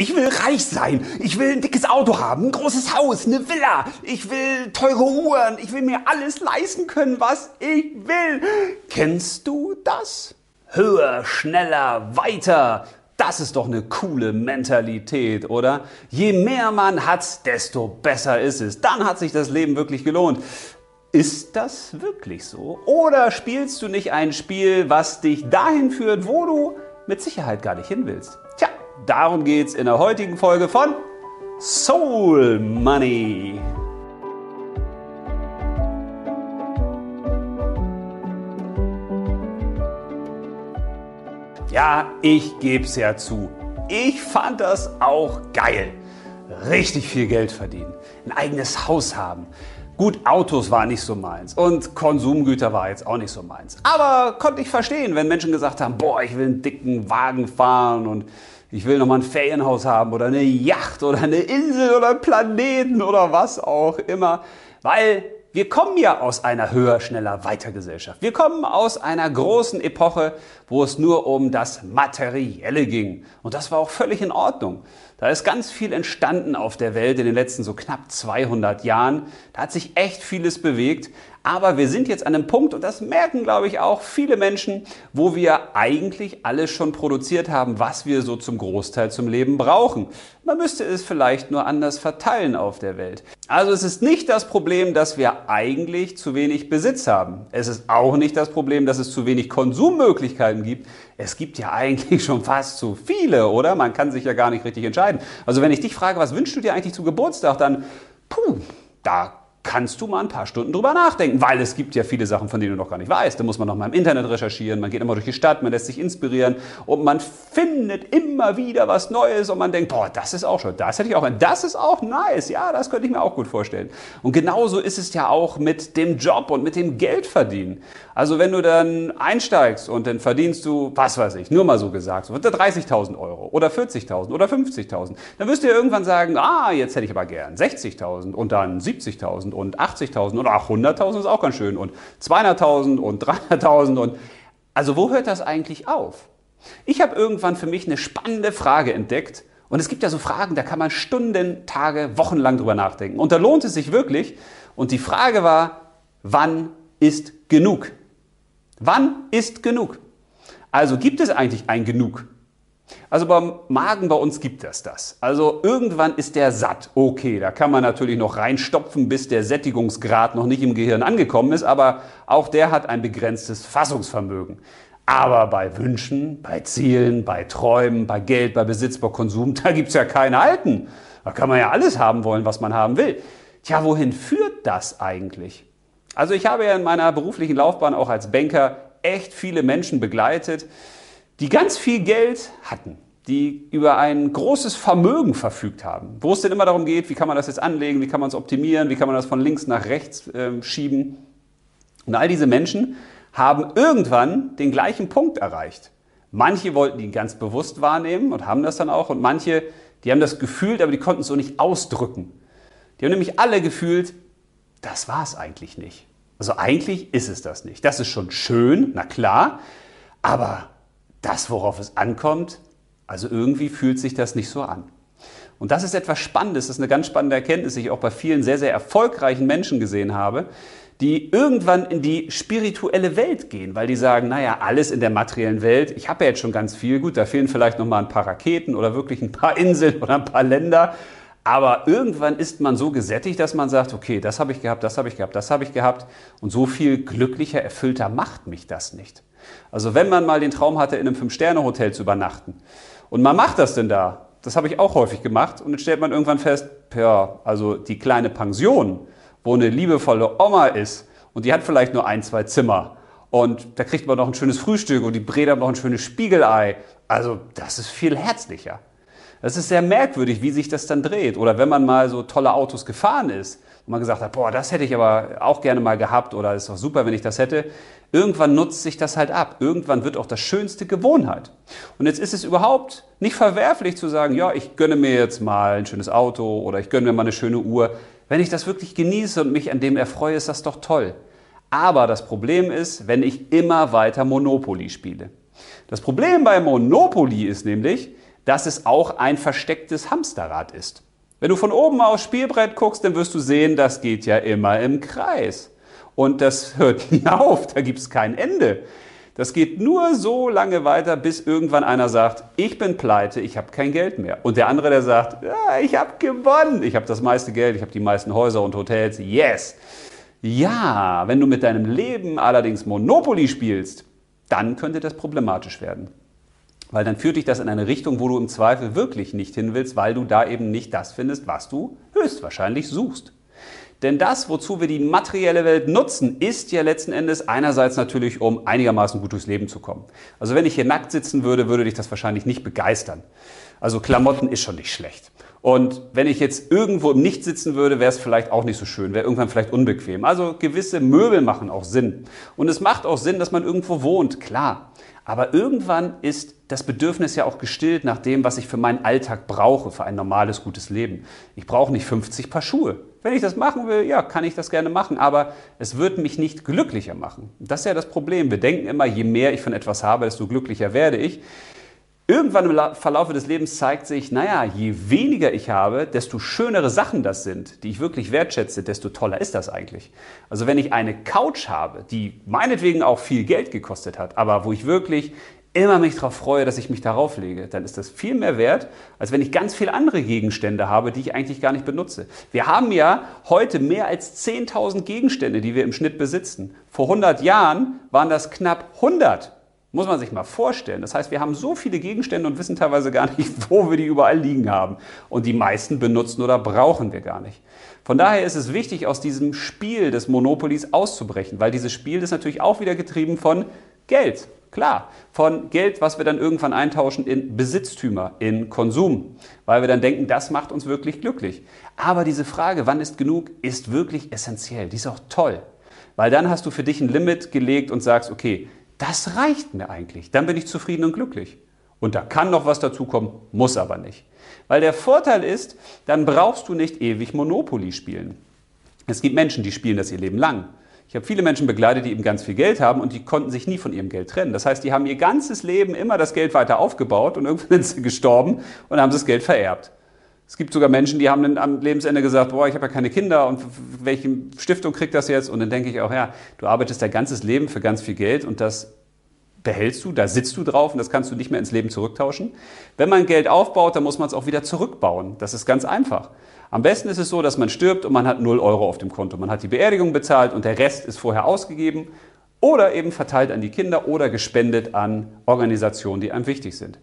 Ich will reich sein. Ich will ein dickes Auto haben, ein großes Haus, eine Villa. Ich will teure Uhren. Ich will mir alles leisten können, was ich will. Kennst du das? Höher, schneller, weiter. Das ist doch eine coole Mentalität, oder? Je mehr man hat, desto besser ist es. Dann hat sich das Leben wirklich gelohnt. Ist das wirklich so? Oder spielst du nicht ein Spiel, was dich dahin führt, wo du mit Sicherheit gar nicht hin willst? Tja, Darum geht es in der heutigen Folge von Soul Money. Ja, ich gebe es ja zu. Ich fand das auch geil. Richtig viel Geld verdienen, ein eigenes Haus haben. Gut, Autos war nicht so meins und Konsumgüter war jetzt auch nicht so meins. Aber konnte ich verstehen, wenn Menschen gesagt haben, boah, ich will einen dicken Wagen fahren und ich will nochmal ein Ferienhaus haben oder eine Yacht oder eine Insel oder einen Planeten oder was auch immer. Weil wir kommen ja aus einer höher, schneller, weiter Gesellschaft. Wir kommen aus einer großen Epoche, wo es nur um das Materielle ging. Und das war auch völlig in Ordnung. Da ist ganz viel entstanden auf der Welt in den letzten so knapp 200 Jahren. Da hat sich echt vieles bewegt. Aber wir sind jetzt an einem Punkt, und das merken, glaube ich, auch viele Menschen, wo wir eigentlich alles schon produziert haben, was wir so zum Großteil zum Leben brauchen. Man müsste es vielleicht nur anders verteilen auf der Welt. Also es ist nicht das Problem, dass wir eigentlich zu wenig Besitz haben. Es ist auch nicht das Problem, dass es zu wenig Konsummöglichkeiten gibt. Es gibt ja eigentlich schon fast zu viele, oder? Man kann sich ja gar nicht richtig entscheiden. Also wenn ich dich frage, was wünschst du dir eigentlich zu Geburtstag, dann, puh, da kannst du mal ein paar Stunden drüber nachdenken, weil es gibt ja viele Sachen, von denen du noch gar nicht weißt. Da muss man noch mal im Internet recherchieren, man geht immer durch die Stadt, man lässt sich inspirieren und man findet immer wieder was Neues und man denkt, boah, das ist auch schon, das hätte ich auch, das ist auch nice, ja, das könnte ich mir auch gut vorstellen. Und genauso ist es ja auch mit dem Job und mit dem Geldverdienen. Also wenn du dann einsteigst und dann verdienst du, was weiß ich, nur mal so gesagt, so 30.000 Euro oder 40.000 oder 50.000, dann wirst du ja irgendwann sagen, ah, jetzt hätte ich aber gern 60.000 und dann 70.000 und 80.000 und auch 100.000 ist auch ganz schön und 200.000 und 300.000 und also wo hört das eigentlich auf? Ich habe irgendwann für mich eine spannende Frage entdeckt und es gibt ja so Fragen, da kann man Stunden, Tage, Wochen lang drüber nachdenken und da lohnt es sich wirklich und die Frage war, wann ist genug? Wann ist genug? Also gibt es eigentlich ein Genug? Also beim Magen bei uns gibt es das. Also irgendwann ist der satt. Okay, da kann man natürlich noch reinstopfen, bis der Sättigungsgrad noch nicht im Gehirn angekommen ist, aber auch der hat ein begrenztes Fassungsvermögen. Aber bei Wünschen, bei Zielen, bei Träumen, bei Geld, bei Besitz, bei Konsum, da gibt es ja keine Alten. Da kann man ja alles haben wollen, was man haben will. Tja, wohin führt das eigentlich? Also ich habe ja in meiner beruflichen Laufbahn auch als Banker echt viele Menschen begleitet, die ganz viel Geld hatten, die über ein großes Vermögen verfügt haben, wo es denn immer darum geht, wie kann man das jetzt anlegen, wie kann man es optimieren, wie kann man das von links nach rechts äh, schieben. Und all diese Menschen haben irgendwann den gleichen Punkt erreicht. Manche wollten ihn ganz bewusst wahrnehmen und haben das dann auch und manche, die haben das gefühlt, aber die konnten es so nicht ausdrücken. Die haben nämlich alle gefühlt, das war es eigentlich nicht. Also eigentlich ist es das nicht. Das ist schon schön, na klar, aber das, worauf es ankommt, also irgendwie fühlt sich das nicht so an. Und das ist etwas Spannendes, das ist eine ganz spannende Erkenntnis, die ich auch bei vielen sehr, sehr erfolgreichen Menschen gesehen habe, die irgendwann in die spirituelle Welt gehen, weil die sagen, naja, alles in der materiellen Welt, ich habe ja jetzt schon ganz viel, gut, da fehlen vielleicht noch mal ein paar Raketen oder wirklich ein paar Inseln oder ein paar Länder, aber irgendwann ist man so gesättigt, dass man sagt, okay, das habe ich gehabt, das habe ich gehabt, das habe ich gehabt und so viel glücklicher, erfüllter macht mich das nicht. Also wenn man mal den Traum hatte, in einem Fünf-Sterne-Hotel zu übernachten und man macht das denn da, das habe ich auch häufig gemacht und dann stellt man irgendwann fest, ja, also die kleine Pension, wo eine liebevolle Oma ist und die hat vielleicht nur ein, zwei Zimmer und da kriegt man noch ein schönes Frühstück und die brät noch ein schönes Spiegelei. Also das ist viel herzlicher. Das ist sehr merkwürdig, wie sich das dann dreht. Oder wenn man mal so tolle Autos gefahren ist und man gesagt hat, boah, das hätte ich aber auch gerne mal gehabt oder ist doch super, wenn ich das hätte. Irgendwann nutzt sich das halt ab. Irgendwann wird auch das Schönste Gewohnheit. Und jetzt ist es überhaupt nicht verwerflich zu sagen, ja, ich gönne mir jetzt mal ein schönes Auto oder ich gönne mir mal eine schöne Uhr. Wenn ich das wirklich genieße und mich an dem erfreue, ist das doch toll. Aber das Problem ist, wenn ich immer weiter Monopoly spiele. Das Problem bei Monopoly ist nämlich, dass es auch ein verstecktes Hamsterrad ist. Wenn du von oben aufs Spielbrett guckst, dann wirst du sehen, das geht ja immer im Kreis. Und das hört nie auf, da gibt es kein Ende. Das geht nur so lange weiter, bis irgendwann einer sagt, ich bin pleite, ich habe kein Geld mehr. Und der andere, der sagt, ja, ich habe gewonnen, ich habe das meiste Geld, ich habe die meisten Häuser und Hotels, yes. Ja, wenn du mit deinem Leben allerdings Monopoly spielst, dann könnte das problematisch werden. Weil dann führt dich das in eine Richtung, wo du im Zweifel wirklich nicht hin willst, weil du da eben nicht das findest, was du höchstwahrscheinlich suchst. Denn das, wozu wir die materielle Welt nutzen, ist ja letzten Endes einerseits natürlich, um einigermaßen gut durchs Leben zu kommen. Also wenn ich hier nackt sitzen würde, würde dich das wahrscheinlich nicht begeistern. Also Klamotten ist schon nicht schlecht. Und wenn ich jetzt irgendwo im Nichts sitzen würde, wäre es vielleicht auch nicht so schön, wäre irgendwann vielleicht unbequem. Also gewisse Möbel machen auch Sinn. Und es macht auch Sinn, dass man irgendwo wohnt, klar. Aber irgendwann ist das Bedürfnis ja auch gestillt nach dem, was ich für meinen Alltag brauche, für ein normales, gutes Leben. Ich brauche nicht 50 Paar Schuhe. Wenn ich das machen will, ja, kann ich das gerne machen, aber es wird mich nicht glücklicher machen. Das ist ja das Problem. Wir denken immer, je mehr ich von etwas habe, desto glücklicher werde ich. Irgendwann im Verlauf des Lebens zeigt sich, naja, je weniger ich habe, desto schönere Sachen das sind, die ich wirklich wertschätze, desto toller ist das eigentlich. Also wenn ich eine Couch habe, die meinetwegen auch viel Geld gekostet hat, aber wo ich wirklich immer mich darauf freue, dass ich mich darauf lege, dann ist das viel mehr wert, als wenn ich ganz viele andere Gegenstände habe, die ich eigentlich gar nicht benutze. Wir haben ja heute mehr als 10.000 Gegenstände, die wir im Schnitt besitzen. Vor 100 Jahren waren das knapp 100. Muss man sich mal vorstellen. Das heißt, wir haben so viele Gegenstände und wissen teilweise gar nicht, wo wir die überall liegen haben. Und die meisten benutzen oder brauchen wir gar nicht. Von daher ist es wichtig, aus diesem Spiel des Monopolies auszubrechen, weil dieses Spiel ist natürlich auch wieder getrieben von Geld. Klar, von Geld, was wir dann irgendwann eintauschen in Besitztümer, in Konsum, weil wir dann denken, das macht uns wirklich glücklich. Aber diese Frage, wann ist genug, ist wirklich essentiell. Die ist auch toll, weil dann hast du für dich ein Limit gelegt und sagst, okay, das reicht mir eigentlich. Dann bin ich zufrieden und glücklich. Und da kann noch was dazukommen, muss aber nicht. Weil der Vorteil ist, dann brauchst du nicht ewig Monopoly spielen. Es gibt Menschen, die spielen das ihr Leben lang. Ich habe viele Menschen begleitet, die eben ganz viel Geld haben und die konnten sich nie von ihrem Geld trennen. Das heißt, die haben ihr ganzes Leben immer das Geld weiter aufgebaut und irgendwann sind sie gestorben und haben das Geld vererbt. Es gibt sogar Menschen, die haben dann am Lebensende gesagt, boah, ich habe ja keine Kinder und welche Stiftung kriegt das jetzt? Und dann denke ich auch, ja, du arbeitest dein ganzes Leben für ganz viel Geld und das behältst du, da sitzt du drauf und das kannst du nicht mehr ins Leben zurücktauschen. Wenn man Geld aufbaut, dann muss man es auch wieder zurückbauen. Das ist ganz einfach. Am besten ist es so, dass man stirbt und man hat 0 Euro auf dem Konto. Man hat die Beerdigung bezahlt und der Rest ist vorher ausgegeben oder eben verteilt an die Kinder oder gespendet an Organisationen, die einem wichtig sind.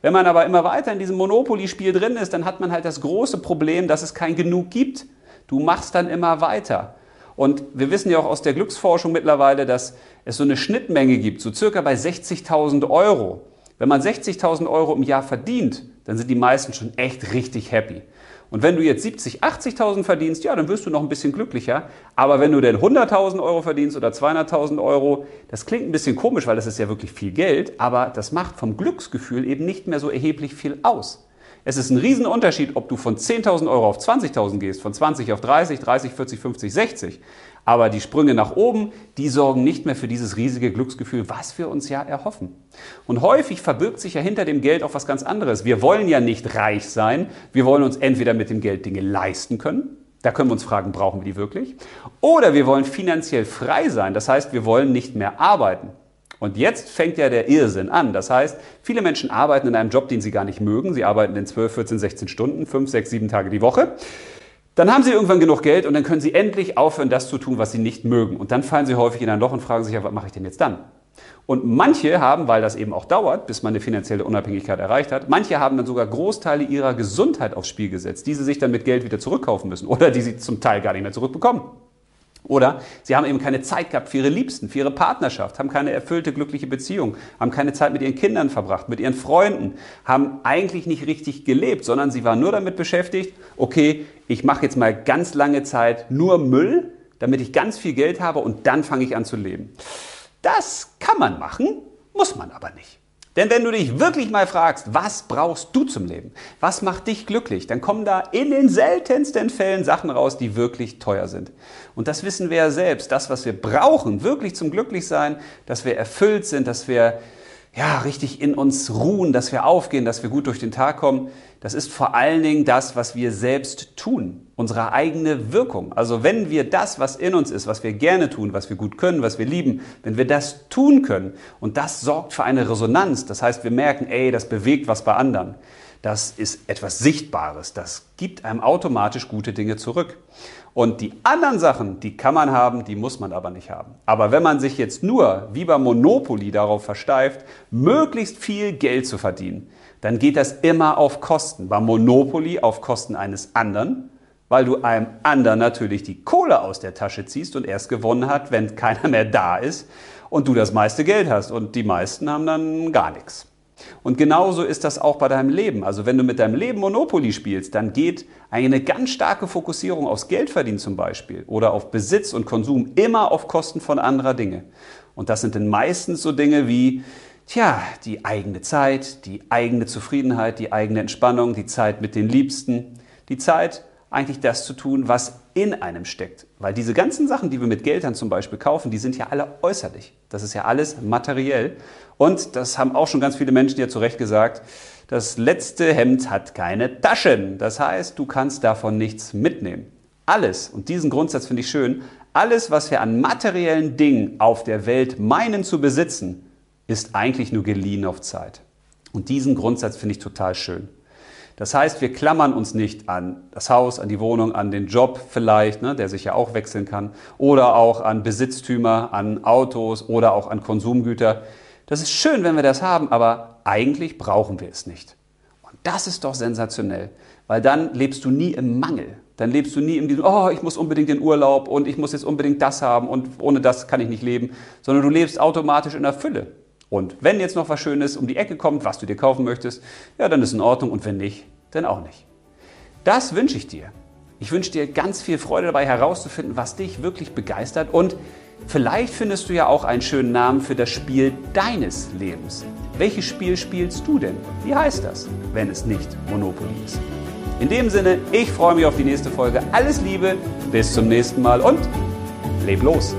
Wenn man aber immer weiter in diesem Monopoly-Spiel drin ist, dann hat man halt das große Problem, dass es kein Genug gibt. Du machst dann immer weiter. Und wir wissen ja auch aus der Glücksforschung mittlerweile, dass es so eine Schnittmenge gibt, so circa bei 60.000 Euro. Wenn man 60.000 Euro im Jahr verdient, dann sind die meisten schon echt richtig happy. Und wenn du jetzt 70, 80.000 verdienst, ja, dann wirst du noch ein bisschen glücklicher. Aber wenn du denn 100.000 Euro verdienst oder 200.000 Euro, das klingt ein bisschen komisch, weil das ist ja wirklich viel Geld, aber das macht vom Glücksgefühl eben nicht mehr so erheblich viel aus. Es ist ein Riesenunterschied, ob du von 10.000 Euro auf 20.000 gehst, von 20 auf 30, 30, 40, 50, 60. Aber die Sprünge nach oben, die sorgen nicht mehr für dieses riesige Glücksgefühl, was wir uns ja erhoffen. Und häufig verbirgt sich ja hinter dem Geld auch was ganz anderes. Wir wollen ja nicht reich sein. Wir wollen uns entweder mit dem Geld Dinge leisten können. Da können wir uns fragen, brauchen wir die wirklich? Oder wir wollen finanziell frei sein. Das heißt, wir wollen nicht mehr arbeiten. Und jetzt fängt ja der Irrsinn an. Das heißt, viele Menschen arbeiten in einem Job, den sie gar nicht mögen. Sie arbeiten in 12, 14, 16 Stunden, 5, 6, 7 Tage die Woche. Dann haben sie irgendwann genug Geld und dann können sie endlich aufhören, das zu tun, was sie nicht mögen. Und dann fallen sie häufig in ein Loch und fragen sich, ja, was mache ich denn jetzt dann? Und manche haben, weil das eben auch dauert, bis man eine finanzielle Unabhängigkeit erreicht hat, manche haben dann sogar Großteile ihrer Gesundheit aufs Spiel gesetzt, die sie sich dann mit Geld wieder zurückkaufen müssen oder die sie zum Teil gar nicht mehr zurückbekommen. Oder sie haben eben keine Zeit gehabt für ihre Liebsten, für ihre Partnerschaft, haben keine erfüllte, glückliche Beziehung, haben keine Zeit mit ihren Kindern verbracht, mit ihren Freunden, haben eigentlich nicht richtig gelebt, sondern sie waren nur damit beschäftigt, okay, ich mache jetzt mal ganz lange Zeit nur Müll, damit ich ganz viel Geld habe und dann fange ich an zu leben. Das kann man machen, muss man aber nicht. Denn wenn du dich wirklich mal fragst, was brauchst du zum Leben? Was macht dich glücklich? Dann kommen da in den seltensten Fällen Sachen raus, die wirklich teuer sind. Und das wissen wir ja selbst. Das, was wir brauchen, wirklich zum Glücklichsein, dass wir erfüllt sind, dass wir ja, richtig in uns ruhen, dass wir aufgehen, dass wir gut durch den Tag kommen, das ist vor allen Dingen das, was wir selbst tun, unsere eigene Wirkung. Also wenn wir das, was in uns ist, was wir gerne tun, was wir gut können, was wir lieben, wenn wir das tun können und das sorgt für eine Resonanz, das heißt, wir merken, ey, das bewegt was bei anderen, das ist etwas Sichtbares, das gibt einem automatisch gute Dinge zurück. Und die anderen Sachen, die kann man haben, die muss man aber nicht haben. Aber wenn man sich jetzt nur, wie bei Monopoly, darauf versteift, möglichst viel Geld zu verdienen, dann geht das immer auf Kosten. Bei Monopoly auf Kosten eines anderen, weil du einem anderen natürlich die Kohle aus der Tasche ziehst und erst gewonnen hat, wenn keiner mehr da ist und du das meiste Geld hast. Und die meisten haben dann gar nichts. Und genauso ist das auch bei deinem Leben. Also wenn du mit deinem Leben Monopoly spielst, dann geht eine ganz starke Fokussierung aufs Geldverdienen zum Beispiel oder auf Besitz und Konsum immer auf Kosten von anderer Dinge. Und das sind dann meistens so Dinge wie, tja, die eigene Zeit, die eigene Zufriedenheit, die eigene Entspannung, die Zeit mit den Liebsten, die Zeit, eigentlich das zu tun, was in einem steckt. Weil diese ganzen Sachen, die wir mit Geldern zum Beispiel kaufen, die sind ja alle äußerlich. Das ist ja alles materiell. Und das haben auch schon ganz viele Menschen ja zu Recht gesagt, das letzte Hemd hat keine Taschen. Das heißt, du kannst davon nichts mitnehmen. Alles, und diesen Grundsatz finde ich schön, alles, was wir an materiellen Dingen auf der Welt meinen zu besitzen, ist eigentlich nur geliehen auf Zeit. Und diesen Grundsatz finde ich total schön. Das heißt, wir klammern uns nicht an das Haus, an die Wohnung, an den Job vielleicht, ne, der sich ja auch wechseln kann, oder auch an Besitztümer, an Autos oder auch an Konsumgüter. Das ist schön, wenn wir das haben, aber eigentlich brauchen wir es nicht. Und das ist doch sensationell, weil dann lebst du nie im Mangel. Dann lebst du nie in diesem, oh, ich muss unbedingt den Urlaub und ich muss jetzt unbedingt das haben und ohne das kann ich nicht leben, sondern du lebst automatisch in der Fülle. Und wenn jetzt noch was Schönes um die Ecke kommt, was du dir kaufen möchtest, ja, dann ist in Ordnung und wenn nicht, dann auch nicht. Das wünsche ich dir. Ich wünsche dir ganz viel Freude dabei herauszufinden, was dich wirklich begeistert und vielleicht findest du ja auch einen schönen Namen für das Spiel deines Lebens. Welches Spiel spielst du denn? Wie heißt das, wenn es nicht Monopoly ist? In dem Sinne, ich freue mich auf die nächste Folge. Alles Liebe, bis zum nächsten Mal und leb los!